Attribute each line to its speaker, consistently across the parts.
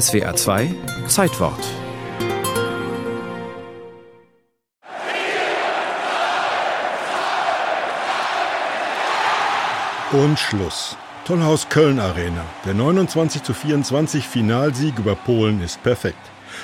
Speaker 1: SWA 2 Zeitwort.
Speaker 2: Und Schluss. Tollhaus Köln Arena. Der 29 zu 24 Finalsieg über Polen ist perfekt.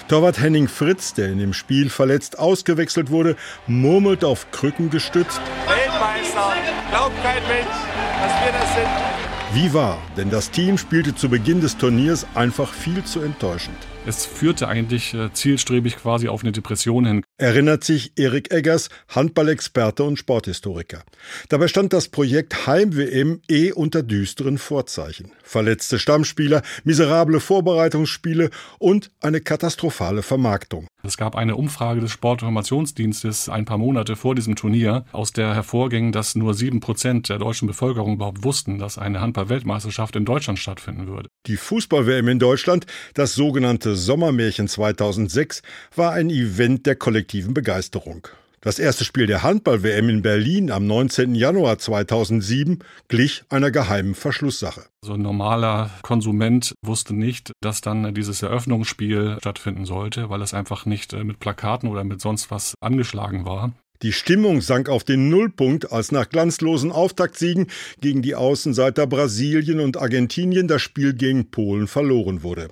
Speaker 2: Torwart Henning Fritz, der in dem Spiel verletzt ausgewechselt wurde, murmelt auf Krücken gestützt.
Speaker 3: Weltmeister, glaubt kein Mensch, dass wir das sind.
Speaker 2: Wie wahr, denn das Team spielte zu Beginn des Turniers einfach viel zu enttäuschend.
Speaker 4: Es führte eigentlich äh, zielstrebig quasi auf eine Depression hin.
Speaker 2: Erinnert sich Erik Eggers, Handballexperte und Sporthistoriker. Dabei stand das Projekt Heim-WM eh unter düsteren Vorzeichen. Verletzte Stammspieler, miserable Vorbereitungsspiele und eine katastrophale Vermarktung.
Speaker 4: Es gab eine Umfrage des Sportinformationsdienstes ein paar Monate vor diesem Turnier, aus der hervorging, dass nur sieben Prozent der deutschen Bevölkerung überhaupt wussten, dass eine Handball-Weltmeisterschaft in Deutschland stattfinden würde.
Speaker 2: Die Fußball-WM in Deutschland, das sogenannte Sommermärchen 2006, war ein Event der kollektiven Begeisterung. Das erste Spiel der Handball-WM in Berlin am 19. Januar 2007 glich einer geheimen Verschlusssache.
Speaker 4: So ein normaler Konsument wusste nicht, dass dann dieses Eröffnungsspiel stattfinden sollte, weil es einfach nicht äh, mit Plakaten oder mit sonst was angeschlagen war.
Speaker 2: Die Stimmung sank auf den Nullpunkt, als nach glanzlosen Auftaktsiegen gegen die Außenseiter Brasilien und Argentinien das Spiel gegen Polen verloren wurde.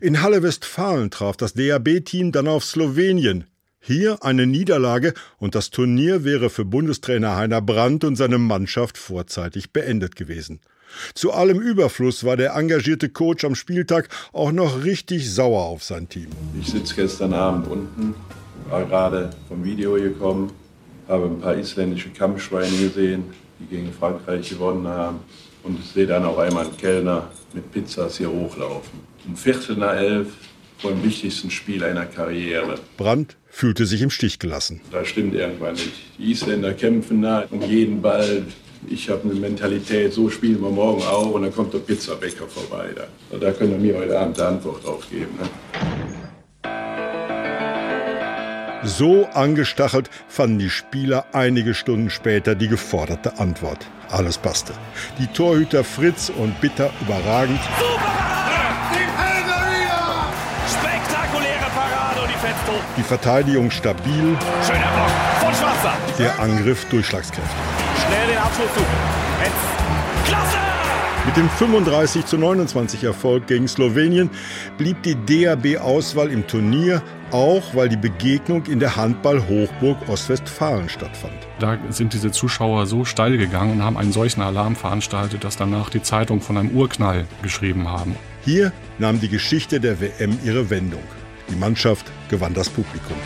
Speaker 2: In Halle Westfalen traf das DAB-Team dann auf Slowenien. Hier eine Niederlage und das Turnier wäre für Bundestrainer Heiner Brandt und seine Mannschaft vorzeitig beendet gewesen. Zu allem Überfluss war der engagierte Coach am Spieltag auch noch richtig sauer auf sein Team.
Speaker 5: Ich sitze gestern Abend unten, war gerade vom Video gekommen, habe ein paar isländische Kampfschweine gesehen, die gegen Frankreich gewonnen haben und sehe dann auch einmal einen Kellner mit Pizzas hier hochlaufen. Um Viertel nach elf vor dem wichtigsten Spiel einer Karriere.
Speaker 2: Brandt fühlte sich im Stich gelassen.
Speaker 5: Da stimmt irgendwann nicht. Die Isländer kämpfen nah und jeden Ball. Ich habe eine Mentalität, so spielen wir morgen auch und dann kommt der Pizzabäcker vorbei. Da, da können wir mir heute Abend eine Antwort drauf geben. Ne?
Speaker 2: So angestachelt fanden die Spieler einige Stunden später die geforderte Antwort. Alles passte. Die Torhüter Fritz und Bitter überragend. Die Verteidigung stabil.
Speaker 3: Schöner Block von Schwarzer.
Speaker 2: Der Angriff durchschlagskräftig.
Speaker 3: Schnell den Abschluss suchen. Jetzt. Klasse!
Speaker 2: Mit dem 35 zu 29 Erfolg gegen Slowenien blieb die DAB-Auswahl im Turnier, auch weil die Begegnung in der Handball-Hochburg Ostwestfalen stattfand.
Speaker 4: Da sind diese Zuschauer so steil gegangen und haben einen solchen Alarm veranstaltet, dass danach die Zeitung von einem Urknall geschrieben haben.
Speaker 2: Hier nahm die Geschichte der WM ihre Wendung. Die Mannschaft gewann das Publikum.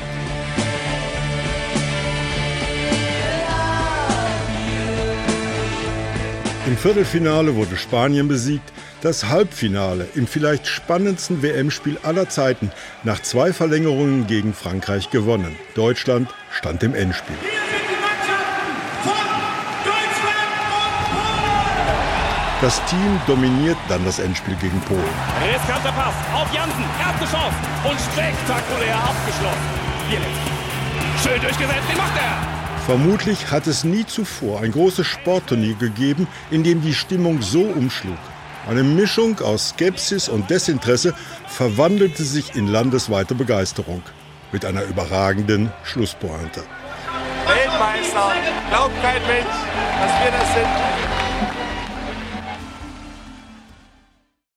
Speaker 2: Im Viertelfinale wurde Spanien besiegt, das Halbfinale im vielleicht spannendsten WM-Spiel aller Zeiten nach zwei Verlängerungen gegen Frankreich gewonnen. Deutschland stand im Endspiel. Das Team dominiert dann das Endspiel gegen Polen.
Speaker 3: Riskanter Pass auf Jansen. Erste Chance. Und spektakulär abgeschlossen. Bielik. Schön durchgesetzt. Den macht er.
Speaker 2: Vermutlich hat es nie zuvor ein großes Sportturnier gegeben, in dem die Stimmung so umschlug. Eine Mischung aus Skepsis und Desinteresse verwandelte sich in landesweite Begeisterung mit einer überragenden Schlusspointe.
Speaker 3: Weltmeister, glaubt kein Mensch, dass wir das sind.